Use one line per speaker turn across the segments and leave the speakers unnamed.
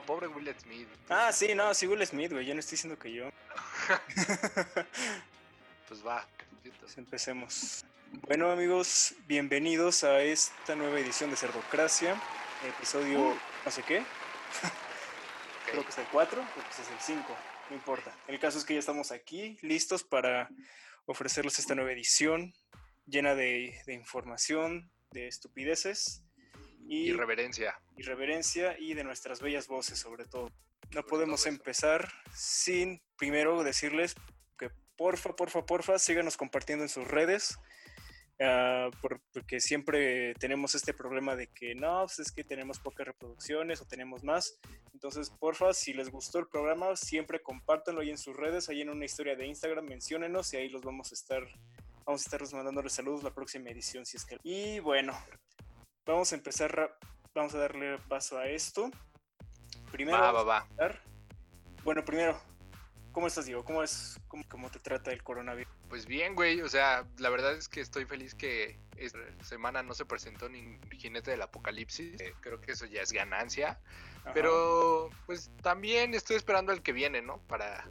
pobre tú no, pobre Will Smith.
Ah, sí, no, sí, Will Smith, güey. Yo no estoy diciendo que yo.
pues va.
Pues empecemos. Bueno, amigos, bienvenidos a esta nueva edición de Cerdocracia. Episodio, uh. no sé qué. Creo que es el 4, o pues es el 5, no importa. El caso es que ya estamos aquí, listos para ofrecerles esta nueva edición llena de, de información, de estupideces
y irreverencia.
Irreverencia y de nuestras bellas voces sobre todo. No podemos empezar sin primero decirles que porfa, porfa, porfa, síganos compartiendo en sus redes. Uh, porque siempre tenemos este problema de que no, pues es que tenemos pocas reproducciones o tenemos más. Entonces, porfa, si les gustó el programa, siempre compártanlo ahí en sus redes, ahí en una historia de Instagram, menciónenos y ahí los vamos a estar, vamos a estar mandándoles saludos la próxima edición si es que. Y bueno, Vamos a empezar, vamos a darle paso a esto. Primero,
va, va, va.
bueno, primero, ¿cómo estás, Diego? ¿Cómo es, cómo, te trata el coronavirus?
Pues bien, güey, o sea, la verdad es que estoy feliz que esta semana no se presentó ni jinete del apocalipsis, eh, creo que eso ya es ganancia, pero pues también estoy esperando el que viene, ¿no? Para,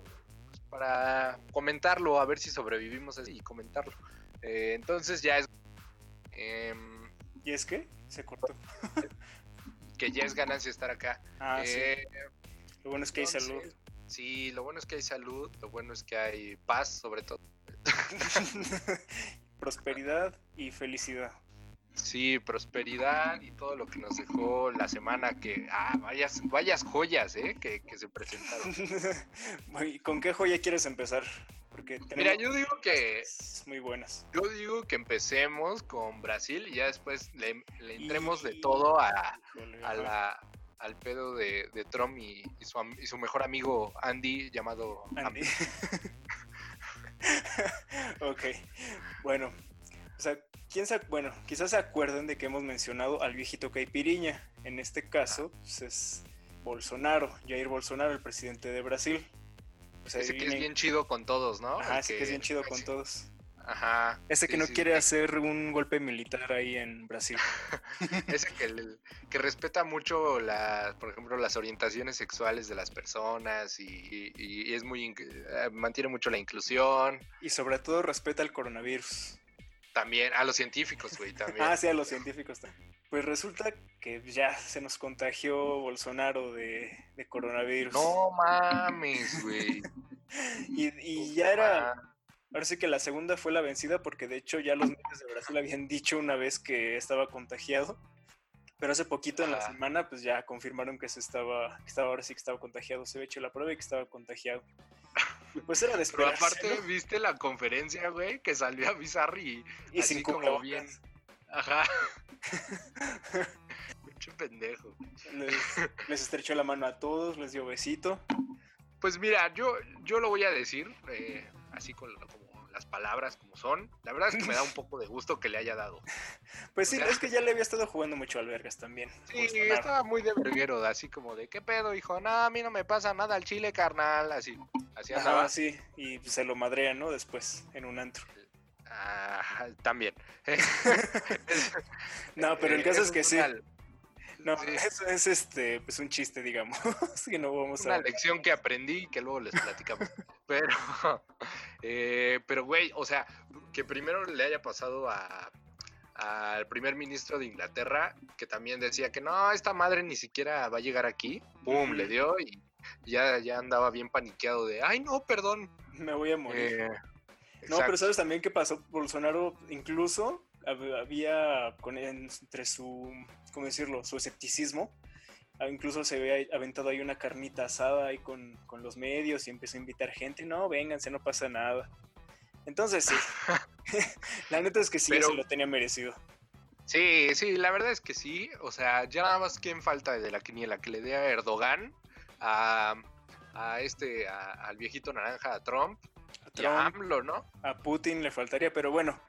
pues, para comentarlo, a ver si sobrevivimos y comentarlo. Eh, entonces ya es... Em,
¿Y es que? Se cortó.
que ya es ganancia estar acá.
Ah, sí. Eh, lo bueno es que hay salud.
Sí, lo bueno es que hay salud, lo bueno es que hay paz, sobre todo.
Prosperidad y felicidad.
Sí, prosperidad y todo lo que nos dejó la semana que, ah, vayas, vayas joyas, ¿eh? Que, que se presentaron.
¿Con qué joya quieres empezar?
Mira, yo digo que.
Muy buenas.
Yo digo que empecemos con Brasil y ya después le, entremos de todo a, la, al pedo de, Trump y, su, mejor amigo Andy, llamado
Andy. ok, bueno. O sea, ¿quién se, bueno, quizás se acuerden de que hemos mencionado al viejito Caipiriña. En este caso, pues es Bolsonaro, Jair Bolsonaro, el presidente de Brasil.
Ese que es bien chido con todos, ¿no?
Ajá, ese que, es bien chido con todos.
Ajá.
Ese que no quiere hacer un golpe militar ahí en Brasil.
ese que, que respeta mucho, la, por ejemplo, las orientaciones sexuales de las personas y, es muy eh, mantiene mucho la inclusión.
Y sobre todo respeta el coronavirus.
También, a los científicos, güey, también.
ah, sí, a los científicos también. Pues resulta que ya se nos contagió Bolsonaro de, coronavirus.
No mames, güey.
y, ya era. Ahora sí que la segunda fue la vencida porque de hecho ya los medios de Brasil habían dicho una vez que estaba contagiado. Pero hace poquito en la semana pues ya confirmaron que se estaba, que estaba ahora sí que estaba contagiado. Se había hecho la prueba y que estaba contagiado. Pues era de
Pero aparte, ¿viste la conferencia, güey? Que salió a Bizarri
y, así como bien.
Ajá. Mucho pendejo.
Les, estrechó la mano a todos, les dio besito.
Pues mira, yo, yo lo voy a decir, eh, así con como las palabras como son. La verdad es que me da un poco de gusto que le haya dado.
Pues sí, es que ya le había estado jugando mucho al Vergas también.
Sí, estaba muy de verguero, así como de, ¿qué pedo, hijo? No, a mí no me pasa nada al chile, carnal, así. Así andaba.
así y se lo madrean, ¿no? Después, en un antro.
Ah, también.
no, pero el caso es que sí. No, eso es este, pues un chiste, digamos. que no vamos
Una lección que aprendí y que luego les platicamos. pero, eh, pero güey, o sea, que primero le haya pasado a al primer ministro de Inglaterra, que también decía que no, esta madre ni siquiera va a llegar aquí. Pum, le dio y ya, ya andaba bien paniqueado de, ay no, perdón.
Me voy a morir. Eh, no, pero sabes también qué pasó. Bolsonaro incluso había con, entre su, ¿cómo decirlo? Su escepticismo. Ah, incluso se había aventado ahí una carnita asada ahí con, los medios y empezó a invitar gente. No, vénganse, no pasa nada. Entonces, sí. la neta es que sí, se lo tenía merecido.
Sí, sí, la verdad es que sí. O sea, ya nada más quién falta de la quiniela que le dé a Erdogan, a, a este, al viejito naranja, a Trump, a ¿no?
A Putin le faltaría, pero bueno.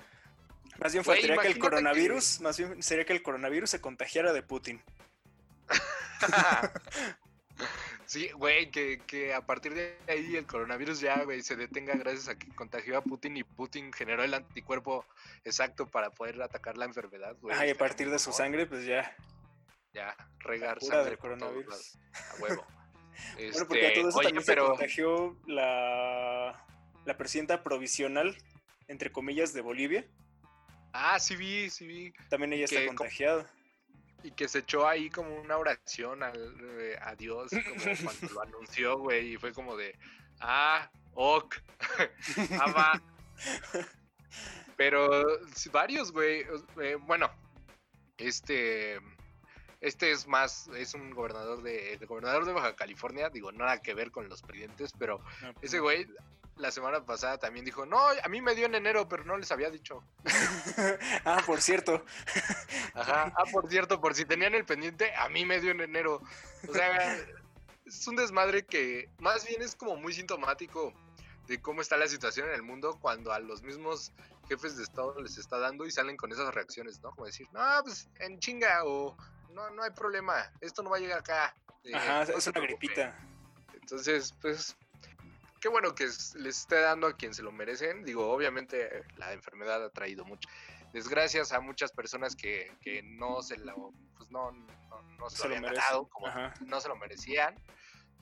Más bien faltaría que el coronavirus, más bien sería que el coronavirus se contagiara de Putin.
sí, güey, que, a partir de ahí el coronavirus ya, güey, se detenga gracias a que contagió a Putin y Putin generó el anticuerpo exacto para poder atacar la enfermedad, güey.
y a partir de su sangre, pues ya.
ya, regar sangre
del coronavirus.
a huevo.
Bueno, porque a
Este,
todo eso
oye,
también
pero
se contagió la, la presidenta provisional, entre comillas, de Bolivia.
Ah, sí vi, sí vi
También ella está
Que
contagiada.
y que se echó ahí como una oración al, eh, a Dios como cuando lo anunció, güey, y fue como de, ah, ok, ah, va. Pero varios, güey, eh, bueno, este, este es más, es un gobernador de, el gobernador de Baja California, digo, nada que ver con los presidentes, pero
pues
ese güey la semana pasada también dijo, no, a mí me dio en enero, pero no les había dicho.
ah, por cierto.
Ajá. Ah, por cierto, por si tenían el pendiente, a mí me dio en enero. O sea, es un desmadre que más bien es como muy sintomático de cómo está la situación en el mundo cuando a los mismos jefes de Estado les está dando y salen con esas reacciones, ¿no? Como decir, no, pues en chinga o no, no hay problema, esto no va a llegar acá. eh,
Ajá,
no
es
se
una
preocupe".
gripita.
Entonces, pues, qué bueno que les esté dando a quien se lo merecen. Digo, obviamente la enfermedad ha traído muchas desgracias a muchas personas que, que no se lo, pues no, no, no se,
Se
lo habían ganado, como
Ajá.
no se lo merecían.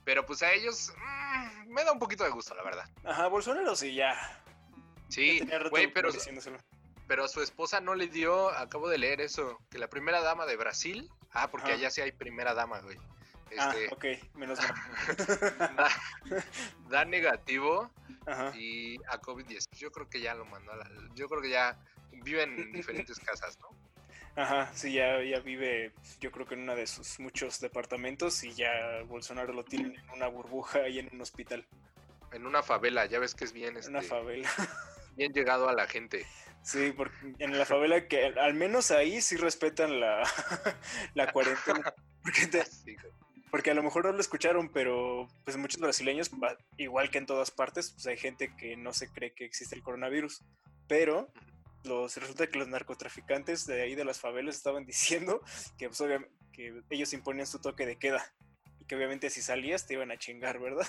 Pero pues a ellos mm, me da un poquito de gusto, la verdad.
Ajá, Bolsonaro sí, ya.
Sí, güey, pero, pero a su esposa no le dio, acabo de leer eso, que la primera dama de Brasil, ah, porque
Ajá.
allá sí hay primera dama, güey.
Ah,
Este,
ok, menos mal.
da, da negativo
Ajá.
y a COVID-10. Yo creo que ya lo mandó a la... Yo creo que ya viven en diferentes casas, ¿no?
Ajá, sí, ya, ya vive, yo creo que en uno de sus muchos departamentos y ya Bolsonaro lo tienen en una burbuja y en un hospital,
En una favela, ya ves que es bien,
en una
este,
favela.
bien llegado a la gente.
Sí, porque en la favela que al menos ahí sí respetan la, la cuarentena. Porque, te-. Porque a lo mejor no lo escucharon, pero pues muchos brasileños, igual que en todas partes, pues hay gente que no se cree que existe el coronavirus. Pero los, resulta que los narcotraficantes de ahí de las favelas estaban diciendo que, pues, que ellos imponían su toque de queda. Y que obviamente si salías te iban a chingar, ¿verdad?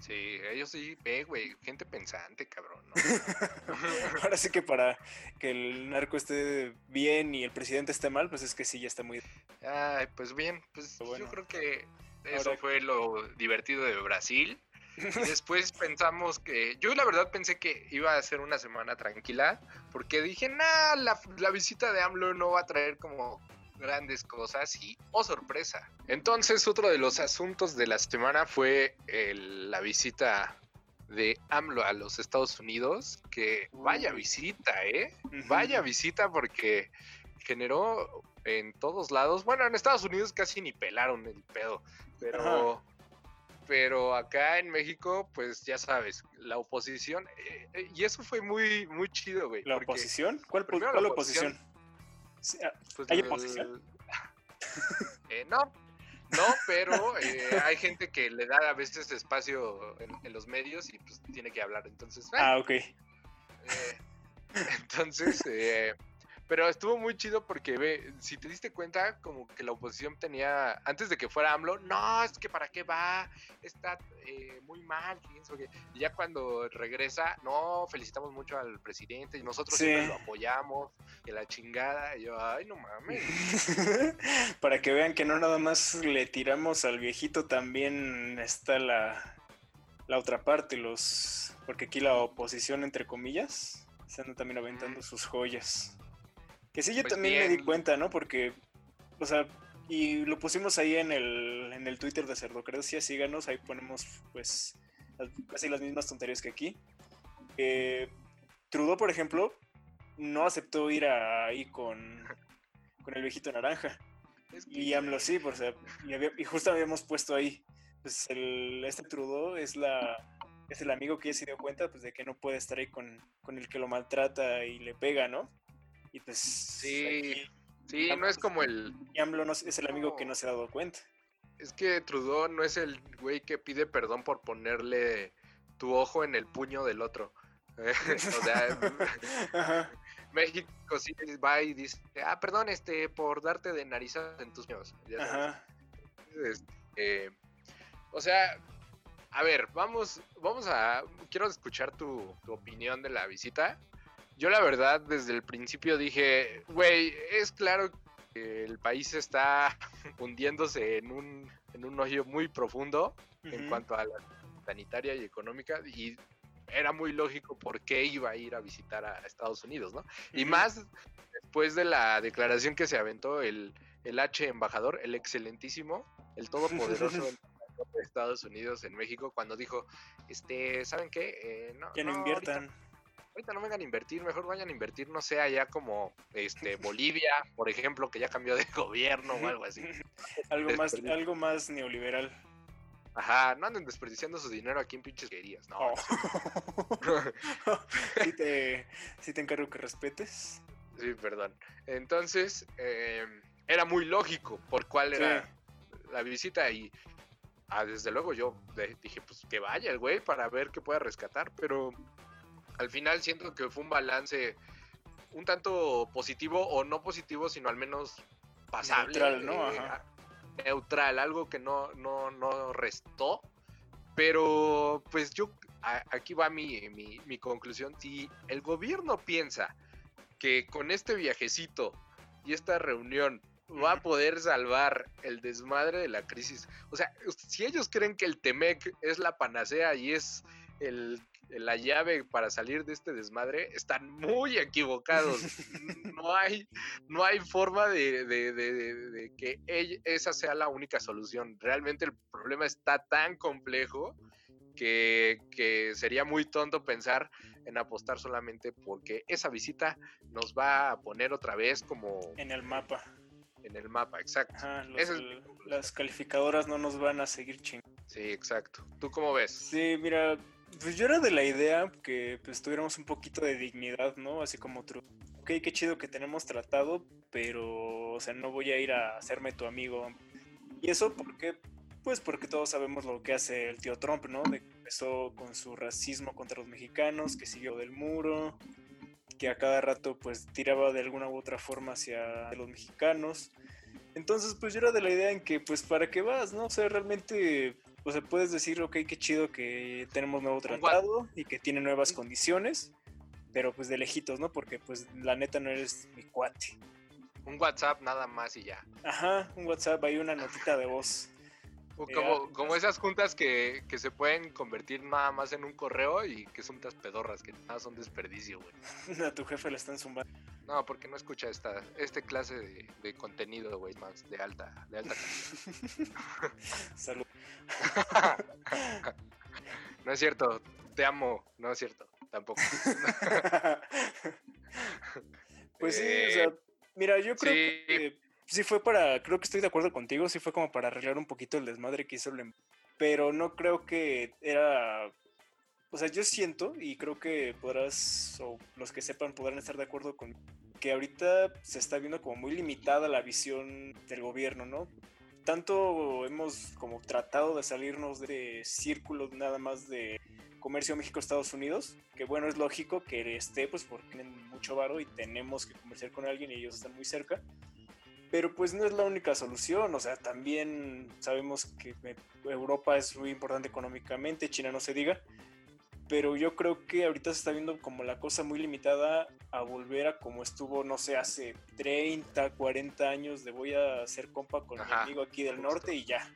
Sí, ellos sí, ve, güey, gente pensante, cabrón, ¿no?
Ahora sí que para que el narco esté bien y el presidente esté mal, pues es que sí, ya está muy...
Ay, pues bien, pues
bueno.
yo creo que eso
Ahora-
fue lo divertido de Brasil. Y después pensamos que, yo la verdad pensé que iba a ser una semana tranquila, porque dije, nah, la, la visita de AMLO no va a traer como grandes cosas y, oh sorpresa. Entonces otro de los asuntos de la semana fue el- la visita de AMLO a los Estados Unidos, que vaya visita, ¿eh? Vaya visita porque generó en todos lados, bueno, en Estados Unidos casi ni pelaron el pedo, pero pero acá en México, pues ya sabes, la oposición eh, eh, y eso fue muy muy chido, güey.
¿La oposición? ¿Cuál,
la
cuál
oposición.
oposición? Ah,
pues,
¿Hay?
Eh, no, no, pero eh, hay gente que le da a veces espacio en, en los medios y pues tiene que hablar, entonces. eh,
ah, ok.
Eh, entonces, eh, pero estuvo muy chido porque ve, si te diste cuenta, como que la oposición tenía, antes de que fuera AMLO, no, es que para qué va, está eh, muy mal, qué". y ya cuando regresa, no, felicitamos mucho al presidente y nosotros
Sí.
siempre lo apoyamos, y la chingada, y yo, ay, no mames.
Para que vean que no nada más le tiramos al viejito, también está la, la otra parte, los porque aquí la oposición, entre comillas, se andan también aventando sus joyas. Que sí, yo
Pues
también me di cuenta, ¿no? Porque, o sea, y lo pusimos ahí en el, en el Twitter de Cerdocracia, síganos, ahí ponemos pues las- casi las mismas tonterías que aquí. Eh, Trudeau, por ejemplo, no aceptó ir a- ahí con, con el viejito naranja.
Es que,
Y AMLO sí, por, o sea, y, había- y justo habíamos puesto ahí, pues el, este Trudeau es la es el amigo que ya se dio cuenta pues de que no puede estar ahí con, con el que lo maltrata y le pega, ¿no? Y pues
Sí, sí, no es como el,
AMLO no, es el amigo que
No.
se ha dado cuenta.
Es que Trudeau no es el güey que pide perdón por ponerle tu ojo en el puño del otro. o sea. México sí va y dice, ah, perdón, este, por darte de narizadas en tus.
Ajá.
Este, o sea, a ver, vamos, vamos a, quiero escuchar tu, tu opinión de la visita. Yo la verdad desde el principio dije, güey, es claro el país está hundiéndose en un, en un hoyo muy profundo en cuanto a la sanitaria y económica y era muy lógico por qué iba a ir a visitar a Estados Unidos, ¿no? Y más después de la declaración que se aventó el, el H embajador, el excelentísimo, el todopoderoso de Estados Unidos en México, cuando dijo, este, ¿saben qué?
Eh, no, que no, inviertan.
Ahorita, no vengan a invertir, mejor vayan a invertir, no sé, allá como este Bolivia, por ejemplo, que ya cambió de gobierno o algo así.
algo más, algo más neoliberal.
Ajá, no anden desperdiciando su dinero aquí en pinches querías, no.
Oh. te, ¿Sí te encargo que respetes.
Sí, perdón. Entonces, eh, era muy lógico por cuál era la visita y ah, desde luego yo dije, pues que vaya el güey para ver qué pueda rescatar, pero al final siento que fue un balance un tanto positivo o no positivo, sino al menos pasable.
Neutral, ¿no?
Eh, neutral, algo que no, no, no restó. Pero pues yo, aquí va mi, mi, mi conclusión. Si el gobierno piensa que con este viajecito y esta reunión va a poder salvar el desmadre de la crisis. O sea, si ellos creen que el Temec es la panacea y es el, la llave para salir de este desmadre, están muy equivocados. No hay, no hay forma de, de que esa sea la única solución. Realmente el problema está tan complejo que, que, sería muy tonto pensar en apostar solamente porque esa visita nos va a poner otra vez como...
En el mapa
en el mapa, exacto.
Las calificadoras no nos van a seguir chingando.
Sí, exacto. ¿Tú cómo ves?
Sí, mira, pues yo era de la idea que pues tuviéramos un poquito de dignidad, ¿no? Así como tú. Ok, qué chido que tenemos tratado, pero, o sea, no voy a ir a hacerme tu amigo. ¿Y eso por qué? Pues porque todos sabemos lo que hace el tío Trump, ¿no? De que empezó con su racismo contra los mexicanos, que siguió del muro, que a cada rato pues tiraba de alguna u otra forma hacia los mexicanos. Entonces pues yo era de la idea en que pues para qué vas, ¿no? O sea, realmente, o sea, puedes decir, ok, qué chido que tenemos nuevo tratado y que tiene nuevas condiciones, pero pues de lejitos, ¿no? Porque pues la neta no eres mi cuate.
Un WhatsApp nada más y ya.
Ajá, un WhatsApp, hay una notita de voz.
Como, como esas juntas que, que, se pueden convertir nada más en un correo y que son juntas pedorras, que nada son desperdicio, güey.
A tu jefe le están zumbando.
No, porque no escucha esta este clase de, de contenido, güey, más de alta, de alta
Salud.
no es cierto, te amo, no es cierto, tampoco.
pues sí, o sea, mira, yo creo que sí fue para, creo que estoy de acuerdo contigo, sí fue como para arreglar un poquito el desmadre que hizo el em, pero no creo que era, o sea, yo siento y creo que podrás, o los que sepan podrán estar de acuerdo con que ahorita se está viendo como muy limitada la visión del gobierno, ¿no? Tanto hemos como tratado de salirnos de círculos nada más de comercio México-Estados Unidos, que bueno, es lógico que esté, pues porque tienen mucho varo y tenemos que comerciar con alguien y ellos están muy cerca pero pues no es la única solución, o sea, también sabemos que Europa es muy importante económicamente, China no se diga, pero yo creo que ahorita se está viendo como la cosa muy limitada a volver a como estuvo, no sé, hace 30, 40 años de voy a hacer compa con mi amigo aquí del norte y ya.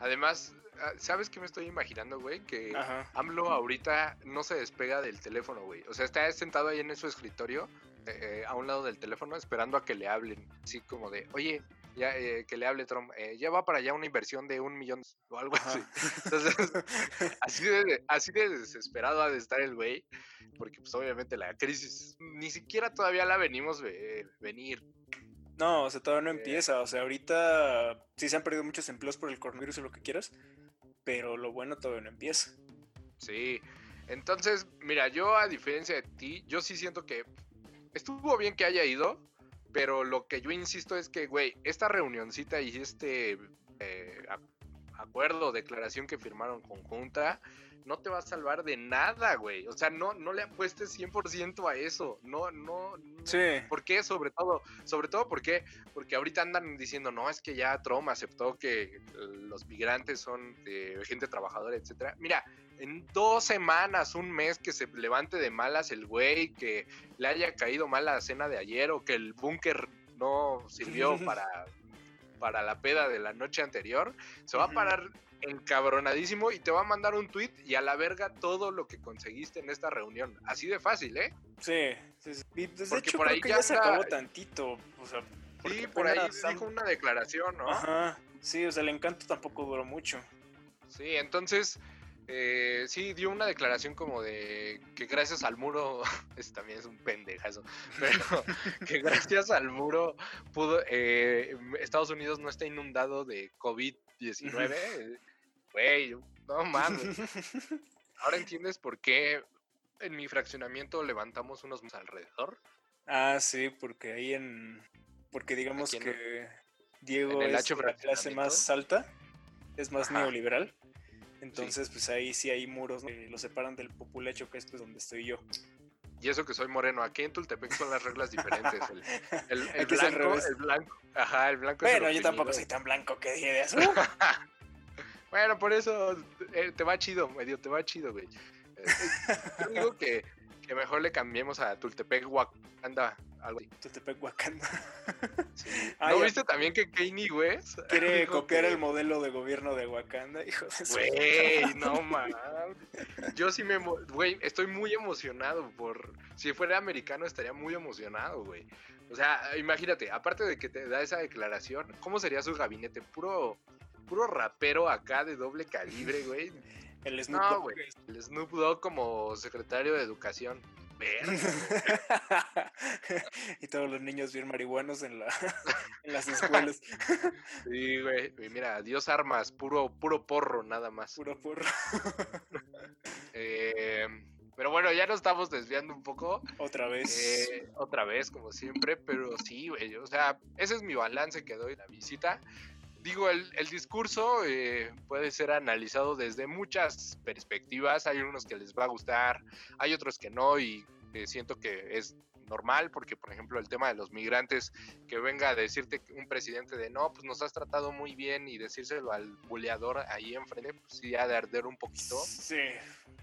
Además, ah, ¿sabes qué me estoy imaginando, güey? Que AMLO ahorita no se despega del teléfono, güey. O sea, está sentado ahí en su escritorio eh, a un lado del teléfono esperando a que le hablen, así como de, oye, ya eh, que le hable Trump, eh, ya va para allá una inversión de un millón o algo así. Entonces, así de, así de desesperado ha de estar el güey, porque pues obviamente la crisis ni siquiera todavía la venimos venir.
No, o sea, todavía no empieza, o sea, ahorita sí se han perdido muchos empleos por el coronavirus o lo que quieras, pero lo bueno todavía no empieza.
Sí, entonces, mira, yo a diferencia de ti, yo sí siento que estuvo bien que haya ido, pero lo que yo insisto es que, güey, esta reunioncita y este eh, acuerdo, declaración que firmaron conjunta, no te va a salvar de nada, güey. O sea, no, no le apuestes 100% a eso. No, no.
Sí.
¿Por qué? Sobre todo, sobre todo, ¿por qué? Porque ahorita andan diciendo, no, es que ya Trump aceptó que los migrantes son de gente trabajadora, etcétera. Mira, en dos semanas, un mes que se levante de malas el güey, que le haya caído mal la cena de ayer o que el búnker no sirvió para, para la peda de la noche anterior, se va a parar encabronadísimo y te va a mandar un tweet y a la verga todo lo que conseguiste en esta reunión. Así de fácil, ¿eh?
Sí, sí, sí. Pues, Porque por ahí ya, se acabó tantito. O sea,
sí, por ahí dijo una declaración, ¿no?
Ajá. Sí, o sea, el encanto tampoco duró mucho.
Sí, entonces eh, sí, dio una declaración como de que gracias al muro, ese también es un pendejazo, pero que gracias al muro pudo, eh, Estados Unidos no está inundado de COVID-19. Güey, no mames. Ahora entiendes por qué en mi fraccionamiento levantamos unos alrededor.
Ah, sí, porque ahí en. Porque digamos que Diego es la clase más alta, es más neoliberal. Entonces, pues ahí sí hay muros que lo separan del populacho, que es pues donde estoy yo.
Y eso que soy moreno, aquí en Tultepec son las reglas diferentes. El, el, blanco, el blanco, ajá, el blanco.
Bueno, yo tampoco soy tan blanco que dije de eso.
bueno, por eso eh, te va chido, medio te va chido, güey. Eh, eh, yo digo que, que mejor le cambiemos a Tultepec Wakanda algo así.
Wakanda.
¿No viste también que Kanye West
quiere copiar el modelo de gobierno de Wakanda? Hijo de
Güey, no mames. Yo sí me. Güey, estoy muy emocionado por. Si fuera americano, estaría muy emocionado, güey. O sea, imagínate, aparte de que te da esa declaración, ¿cómo sería su gabinete? Puro. Puro rapero acá de doble calibre, güey.
El Snoop Dogg. güey.
El Snoop Dogg como secretario de educación.
y todos los niños bien marihuanos en, la, en las escuelas.
sí, güey. Mira, Dios armas, puro, puro porro, nada más.
Puro porro.
Eh, pero bueno, ya nos estamos desviando un poco.
Otra vez.
Eh, otra vez, como siempre. Pero sí, güey. O sea, ese es mi balance que doy la visita digo, el, discurso eh, puede ser analizado desde muchas perspectivas. Hay unos que les va a gustar, hay otros que no, y siento que es normal, porque por ejemplo el tema de los migrantes, que venga a decirte un presidente de no, pues nos has tratado muy bien y decírselo al buleador ahí enfrente, pues sí ha de arder un poquito.
Sí.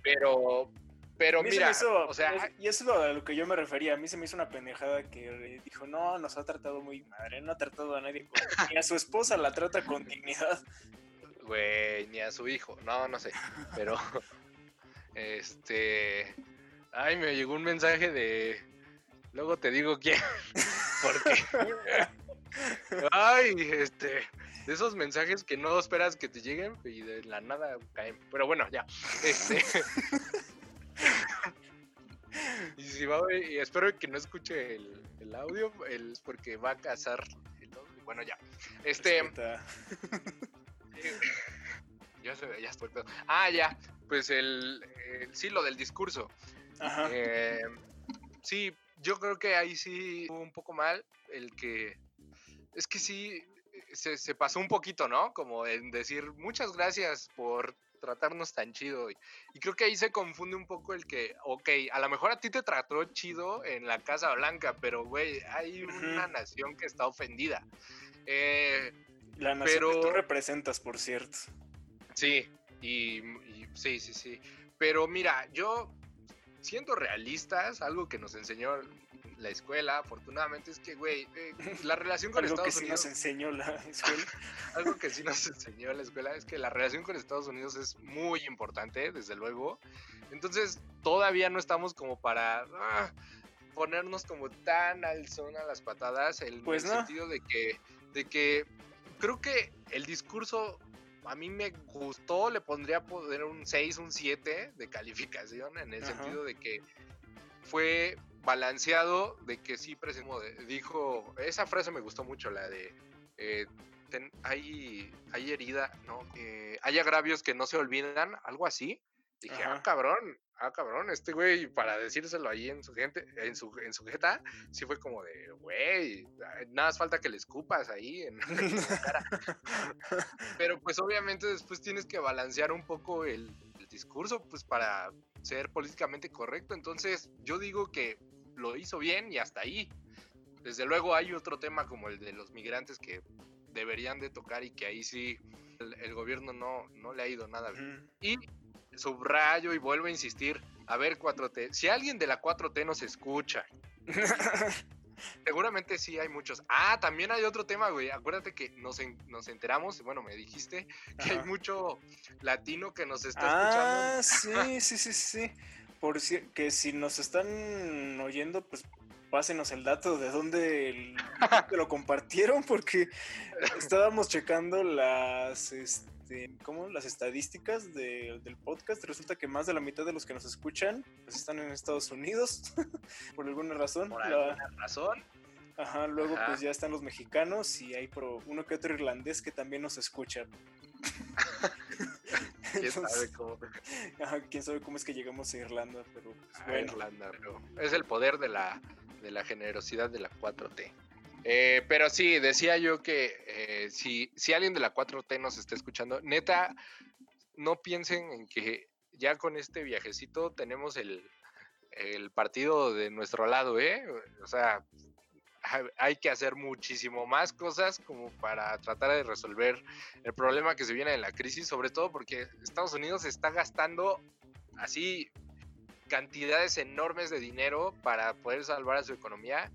Pero, pero mira, o sea,
y eso es a lo que yo me refería. A mí se me hizo una pendejada que dijo, no, nos ha tratado muy madre, no ha tratado a nadie, ni a su esposa la trata con dignidad.
Güey, ni a su hijo, no, no sé, pero, este, ay, me llegó un mensaje de, luego te digo quién, porque, ay, este, de esos mensajes que no esperas que te lleguen y de la nada caen, pero bueno, ya, este. y, espero que no escuche el, audio, el, porque va a cazar. bueno, ya. Este. ya, se, ya estoy. Ah, ya. Pues el, sí, lo del discurso. Eh, sí, yo creo que ahí sí un poco mal el que. Es que sí, se, se, pasó un poquito, ¿no? Como en decir muchas gracias por tratarnos tan chido. Y, creo que ahí se confunde un poco el que, ok, a lo mejor a ti te trató chido en la Casa Blanca, pero, güey, hay una nación que está ofendida. Eh,
la nación que tú representas, por cierto.
Sí, y, sí, sí, sí. Pero mira, yo siendo realistas, algo que nos enseñó la escuela, afortunadamente, es que, güey, eh, la relación con
Estados
que
Unidos. Sí nos enseñó la escuela.
algo que sí nos enseñó la escuela es que la relación con Estados Unidos es muy importante, desde luego. Entonces, todavía no estamos como para. Ah, ponernos como tan al son a las patadas en pues el sentido de que de que creo que el discurso a mí me gustó, le pondría poder un 6, un 7 de calificación en el sentido de que fue balanceado de que sí, dijo, esa frase me gustó mucho, la de, eh, hay, hay herida, ¿no? Eh, hay agravios que no se olvidan, algo así. Dije, ah, cabrón, ah, cabrón, este güey, para decírselo ahí en su gente, en su, en su jeta, sí fue como de, güey, nada más falta que le escupas ahí en, la cara. Pero pues obviamente después tienes que balancear un poco el, el discurso, pues para ser políticamente correcto. Entonces, yo digo que lo hizo bien y hasta ahí. Desde luego hay otro tema como el de los migrantes que deberían de tocar y que ahí sí el, gobierno no, no le ha ido nada bien. Y subrayo y vuelvo a insistir, a ver 4T, si alguien de la 4T nos escucha seguramente sí hay muchos. Ah, también hay otro tema, güey. Acuérdate que nos, nos enteramos, bueno, me dijiste que hay mucho latino que nos está
ah, escuchando. Ah, sí, sí, sí, sí. Por que si nos están oyendo, pues pásenos el dato de dónde lo compartieron, porque estábamos checando las, este, ¿cómo? las estadísticas del podcast. Resulta que más de la mitad de los que nos escuchan pues, están en Estados Unidos, por alguna razón.
Por alguna razón.
Ajá, luego pues ya están los mexicanos y hay uno que otro irlandés que también nos escucha.
¿Quién sabe cómo?
quién sabe cómo es que llegamos a Irlanda, pero
pues, Irlanda, pero es el poder de la de la generosidad de la 4T. Eh, pero sí, decía yo que eh, si, si alguien de la 4T nos está escuchando, neta, no piensen en que ya con este viajecito tenemos el, el partido de nuestro lado, ¿eh? O sea, hay que hacer muchísimo más cosas como para tratar de resolver el problema que se viene de la crisis, sobre todo porque Estados Unidos está gastando así cantidades enormes de dinero para poder salvar a su economía.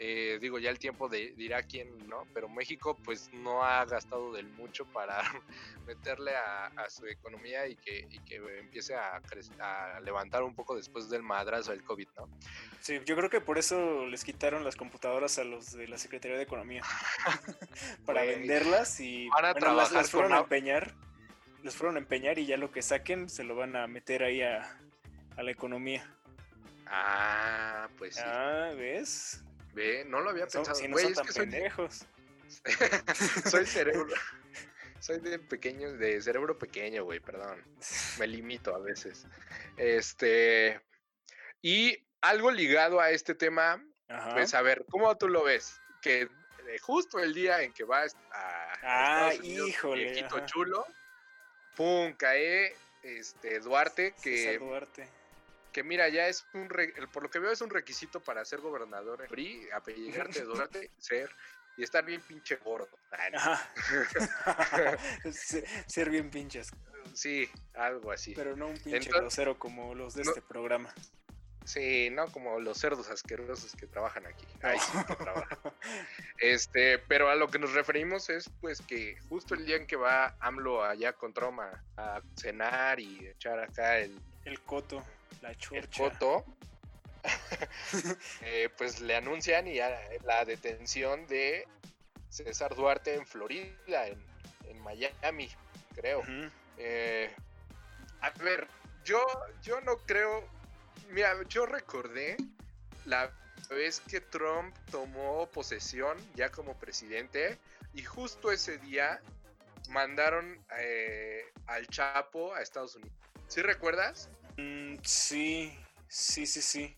Eh, digo, ya el tiempo de, dirá quién, ¿no? Pero México pues no ha gastado del mucho para meterle a, su economía y que, empiece a, a, levantar un poco después del madrazo del COVID, ¿no?
Sí, yo creo que por eso les quitaron las computadoras a los de la Secretaría de Economía para venderlas y
van a trabajar
las, fueron a empeñar, les fueron a empeñar y ya lo que saquen se lo van a meter ahí a, a la economía.
Ah, pues sí.
Ah, ¿ves?
Ve, no lo había pensado.
Si no son tan pendejos.
Soy... cerebro. Soy de pequeño, de cerebro pequeño, güey, perdón. Me limito a veces. Este. Y algo ligado a este tema, pues a ver, ¿cómo tú lo ves? Que eh, justo el día en que vas a,
ah, híjole,
viejito chulo, pum, cae este Duarte que
Duarte
que mira, ya es un, por lo que veo es un requisito para ser gobernador en PRI, apellidarte Duarte, ser y estar bien pinche gordo.
ser bien pinches.
Sí, algo así.
Pero no un pinche grosero como los de este programa.
Sí, no como los cerdos asquerosos que trabajan aquí. Ay, sí, que trabajan. Este, pero a lo que nos referimos es pues que justo el día en que va AMLO allá con Troma a cenar y echar acá el...
El coto. La
el Coto, eh, pues le anuncian y la detención de César Duarte en Florida, en, Miami, creo. Eh, a ver, yo, yo no creo. Mira, yo recordé la vez que Trump tomó posesión ya como presidente y justo ese día mandaron eh, al Chapo a Estados Unidos. ¿Sí recuerdas?
Mm, sí, sí, sí, sí.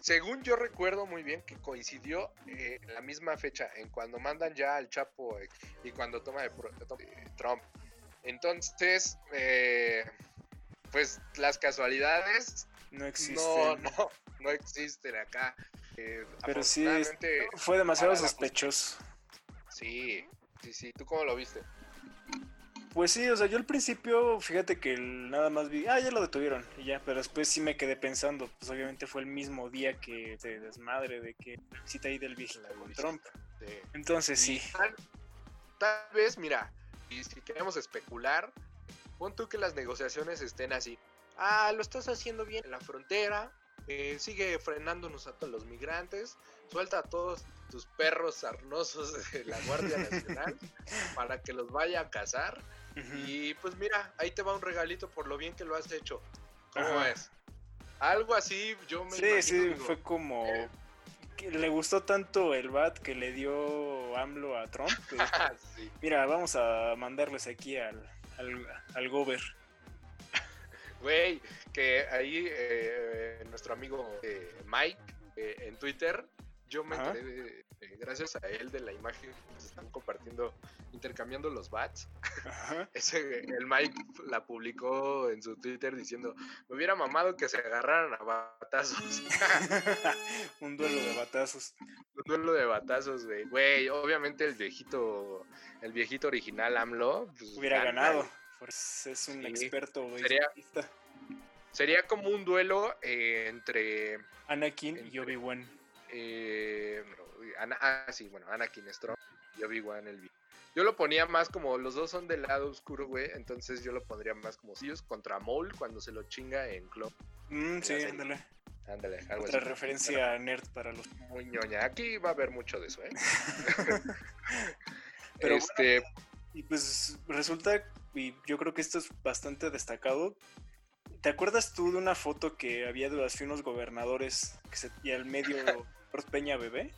según yo recuerdo muy bien que coincidió eh, la misma fecha en cuando mandan ya al Chapo eh, y cuando toma de, Trump. Entonces, eh, pues las casualidades
no existen.
No, no, no existen acá.
Pero sí, fue demasiado sospechoso.
Sí, sí, sí. ¿Tú cómo lo viste?
Pues sí, o sea, yo al principio, fíjate que nada más vi, ah, ya lo detuvieron, y ya, pero después sí me quedé pensando, pues obviamente fue el mismo día que se desmadre de que visita ahí del con Trump. Entonces sí.
Tal, vez, mira, y si queremos especular, pon tú que las negociaciones estén así. Ah, lo estás haciendo bien en la frontera, eh, sigue frenándonos a todos los migrantes, suelta a todos tus perros sarnosos de la Guardia Nacional para que los vaya a cazar y pues mira, ahí te va un regalito por lo bien que lo has hecho. ¿Cómo es? Algo así, yo me
Sí, sí, fue como... Eh, que le gustó tanto el bat que le dio AMLO a Trump. Mira, vamos a mandarles aquí al, al, gober.
Güey, que ahí eh, nuestro amigo eh, Mike en Twitter yo me enteré, gracias a él, de la imagen que se están compartiendo, intercambiando los bats. Ese, el Mike la publicó en su Twitter diciendo, me hubiera mamado que se agarraran a batazos.
Un duelo de batazos.
Un duelo de batazos, güey. Güey, obviamente el viejito, el viejito original AMLO.
Pues, hubiera ganado. Pues es un experto, güey.
Sería, sería como un duelo eh, entre...
Anakin y Obi-Wan
eh, Ana, ah, sí, bueno, Anakin Strong y Obi-Wan el. Yo lo ponía más como los dos son del lado oscuro, güey. Entonces yo lo pondría más como ellos contra Maul cuando se lo chinga en Clone.
Mm, sí, ándale.
Ándale,
algo Otra referencia nerd para los.
Muy ñoña. Aquí va a haber mucho de eso, ¿eh? Pero este.
y pues resulta, y yo creo que esto es bastante destacado. ¿Te acuerdas tú de una foto que había de unos gobernadores que se, y al medio Peña Bebé?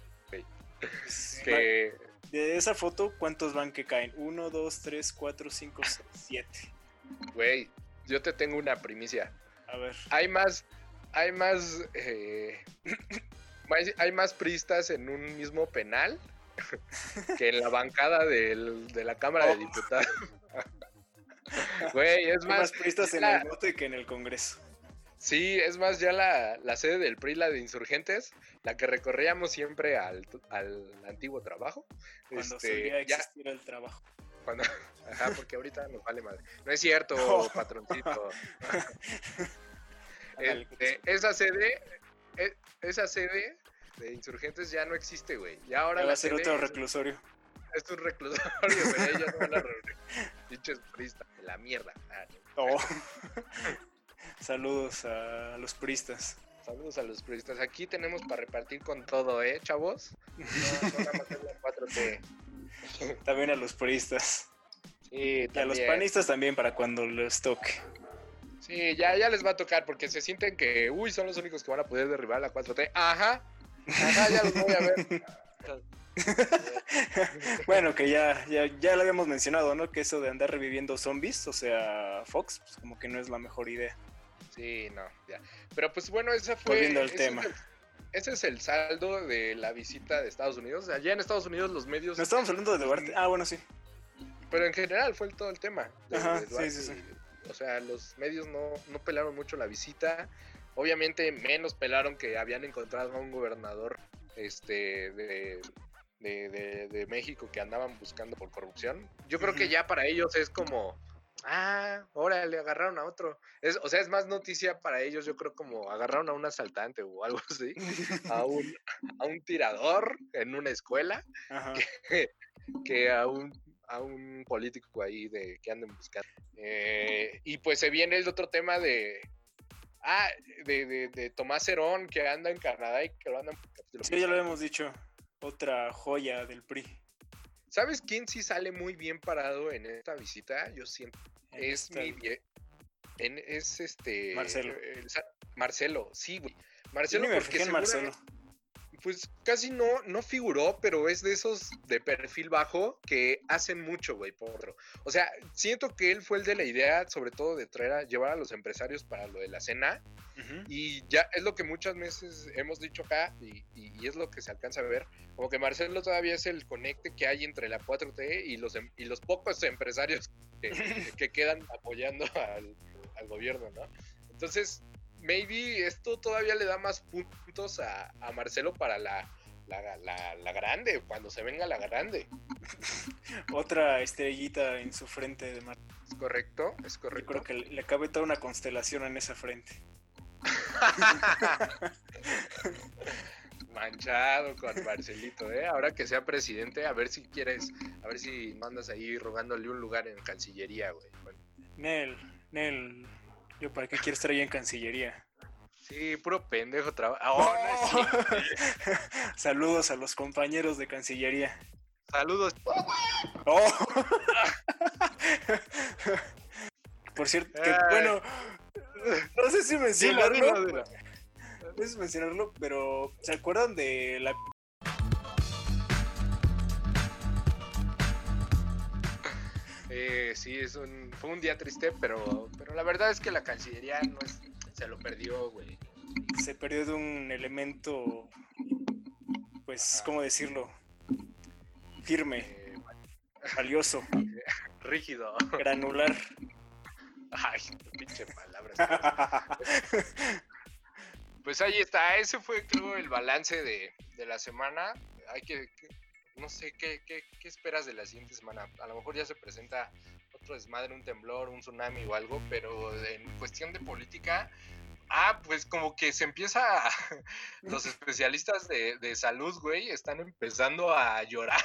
De esa foto, ¿cuántos van que caen? Uno, dos, tres, cuatro, cinco, seis, siete.
Güey, yo te tengo una primicia.
A ver.
Hay más, hay más, eh, hay más pristas en un mismo penal que en la bancada del, de la Cámara de oh. Diputados. Güey, es más.
Hay más pristas en el bote que en el Congreso.
Sí, es más, ya la, sede del PRI, la de insurgentes, la que recorríamos siempre al, antiguo trabajo.
Cuando este, ya, el trabajo.
Cuando, ajá, porque ahorita nos vale madre. No es cierto, patroncito. Este, esa sede, e, esa sede de insurgentes ya no existe, güey. Ya ahora
va a ser otro reclusorio.
Es un reclusorio, pero ellos no van a Pinches pristas, la mierda.
Oh. Saludos a los puristas.
Saludos a los puristas. Aquí tenemos para repartir con todo, ¿eh, chavos? No, 4T.
También a los puristas.
Sí,
y a los panistas también para cuando les toque.
Sí, ya, ya les va a tocar porque se sienten que, uy, son los únicos que van a poder derribar la 4T. Ajá, ajá, ya los voy a ver.
bueno, que ya, ya, ya lo habíamos mencionado, ¿no? Que eso de andar reviviendo zombies, o sea, Fox, pues como que no es la mejor idea.
Sí, no, ya. Pero pues bueno, esa fue.
el ese tema.
Es ese es el saldo de la visita de Estados Unidos. Allá en Estados Unidos los medios.
No estamos hablando de Duarte. Ah, bueno, sí.
Pero en general fue todo el tema.
Ajá, sí, sí, sí.
O sea, los medios no, no pelaron mucho la visita. Obviamente menos pelaron que habían encontrado a un gobernador este de, de, de, México que andaban buscando por corrupción. Yo creo que ya para ellos es como Ah, ahora le agarraron a otro. Es, o sea, es más noticia para ellos, yo creo, como agarraron a un asaltante o algo así, a un, a un tirador en una escuela, que, a, un, a un político ahí de que anden buscando. Eh, y pues se viene el otro tema de. Ah, de, de, de Tomás Herón, que anda en Canadá y que lo andan.
Sí, ya lo hemos dicho. Otra joya del PRI.
¿Sabes quién sí sale muy bien parado en esta visita? Yo siento. Es mi. En, es este.
Marcelo.
Marcelo, sí, güey. Marcelo,
porque. Marcelo
pues casi no, no figuró, pero es de esos de perfil bajo que hacen mucho, güey, por otro. O sea, siento que él fue el de la idea, sobre todo de traer a llevar a los empresarios para lo de la cena. Y ya es lo que muchas veces hemos dicho acá y, es lo que se alcanza a ver. Como que Marcelo todavía es el conecte que hay entre la 4T y los, em, y los pocos empresarios que, quedan apoyando al, al gobierno, ¿no? Entonces, maybe esto todavía le da más puntos a, Marcelo para la, la, grande, cuando se venga la grande.
Otra estrellita en su frente de
Mar Es correcto, es correcto.
creo que le cabe toda una constelación en esa frente.
Manchado con Marcelito, ¿eh? Ahora que sea presidente, a ver si quieres, a ver si mandas ahí rogándole un lugar en Cancillería, güey.
Nel, Nel, yo, ¿para qué quiero estar ahí en Cancillería?
Sí, puro pendejo trabajo. Ah,
Saludos a los compañeros de Cancillería.
Saludos.
Oh. Por cierto, bueno, no sé si mencionarlo. No sé si mencionarlo, pero ¿se acuerdan de la
Sí, es un, fue un día triste, pero, pero la verdad es que la Cancillería no se lo perdió, güey.
Se perdió de un elemento, pues, ¿cómo decirlo? Firme, eh, valioso,
rígido,
granular.
Ay, pinche palabras. pues ahí está, ese fue creo el balance de, de la semana. Hay que, no sé, ¿qué, ¿qué, qué, esperas de la siguiente semana? A lo mejor ya se presenta otro desmadre, un temblor, un tsunami o algo, pero en cuestión de política, Ah, pues como que se empieza, los especialistas de, de salud, güey, están empezando a llorar.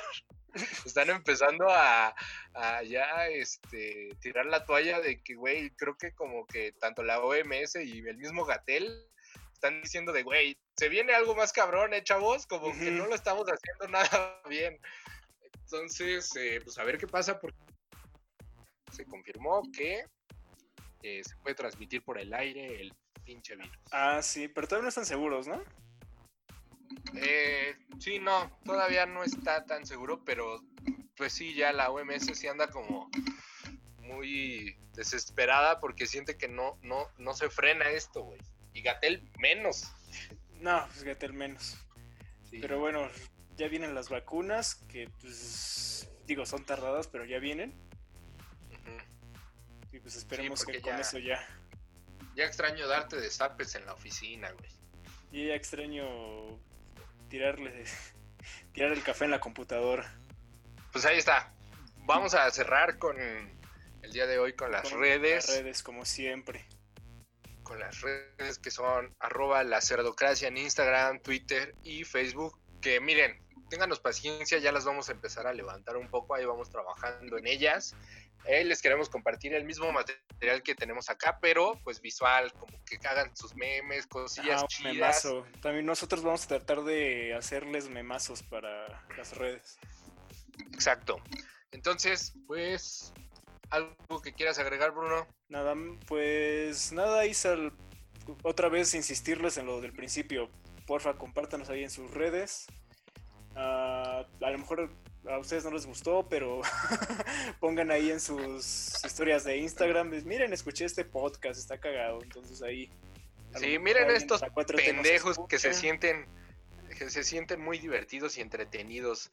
Están empezando a, a, ya este, tirar la toalla de que, güey, creo que como que tanto la OMS y el mismo Gatel están diciendo de, güey, se viene algo más cabrón, ¿eh, chavos? Como que no lo estamos haciendo nada bien. Entonces, eh, pues a ver qué pasa, porque se confirmó que eh, se puede transmitir por el aire el pinche virus.
Ah, sí, pero todavía no están seguros, ¿no?
Eh, sí, no, todavía no está tan seguro, pero pues sí, ya la OMS sí anda como muy desesperada porque siente que no, no, no se frena esto, güey. Y Gatel menos.
No, pues Gatel menos. Pero bueno, ya vienen las vacunas, que pues digo, son tardadas, pero ya vienen. Y pues esperemos que con eso ya.
Ya extraño darte destapes en la oficina, güey.
Y ya extraño tirarle tirar el café en la computadora.
Pues ahí está. Vamos a cerrar con el día de hoy con las redes.
Las redes, como siempre.
Con las redes que son arroba la cerdocracia en Instagram, Twitter y Facebook. Que miren, ténganos paciencia, ya las vamos a empezar a levantar un poco, ahí vamos trabajando en ellas. Eh, les queremos compartir el mismo material que tenemos acá, pero pues visual, como que hagan sus memes, cosillas ah, chidas. Memazo.
También nosotros vamos a tratar de hacerles memazos para las redes.
Exacto. Entonces, pues, ¿algo que quieras agregar, Bruno?
Nada, pues nada, Isal, otra vez insistirles en lo del principio. Porfa, compártanos ahí en sus redes. Ah, a lo mejor a ustedes no les gustó, pero pongan ahí en sus historias de Instagram, miren, escuché este podcast, está cagado, entonces ahí.
Sí, miren estos pendejos que se sienten que se sienten muy divertidos y entretenidos.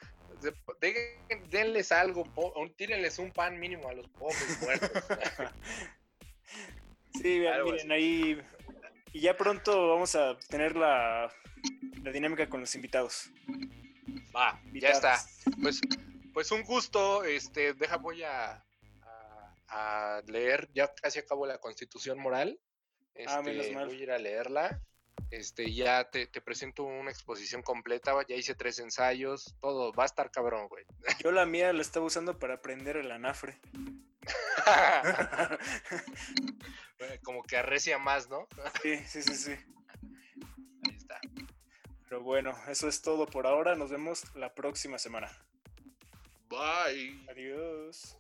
denles algo, tírenles un pan mínimo a los pobres muertos.
sí, miren ahí. Y ya pronto vamos a tener la, la dinámica con los invitados.
Va, ya está. Pues, pues un gusto. Este, deja, voy a, a, leer. Ya casi acabo la constitución moral. ah, menos este, mal. Voy a ir a leerla. Este, ya te, te, presento una exposición completa. Ya hice tres ensayos. Todo va a estar cabrón, güey.
Yo la mía la estaba usando para aprender el anafre.
Como que arrecia más, ¿no?
sí, sí, sí, sí. Pero bueno, eso es todo por ahora. Nos vemos la próxima semana.
Bye.
Adiós.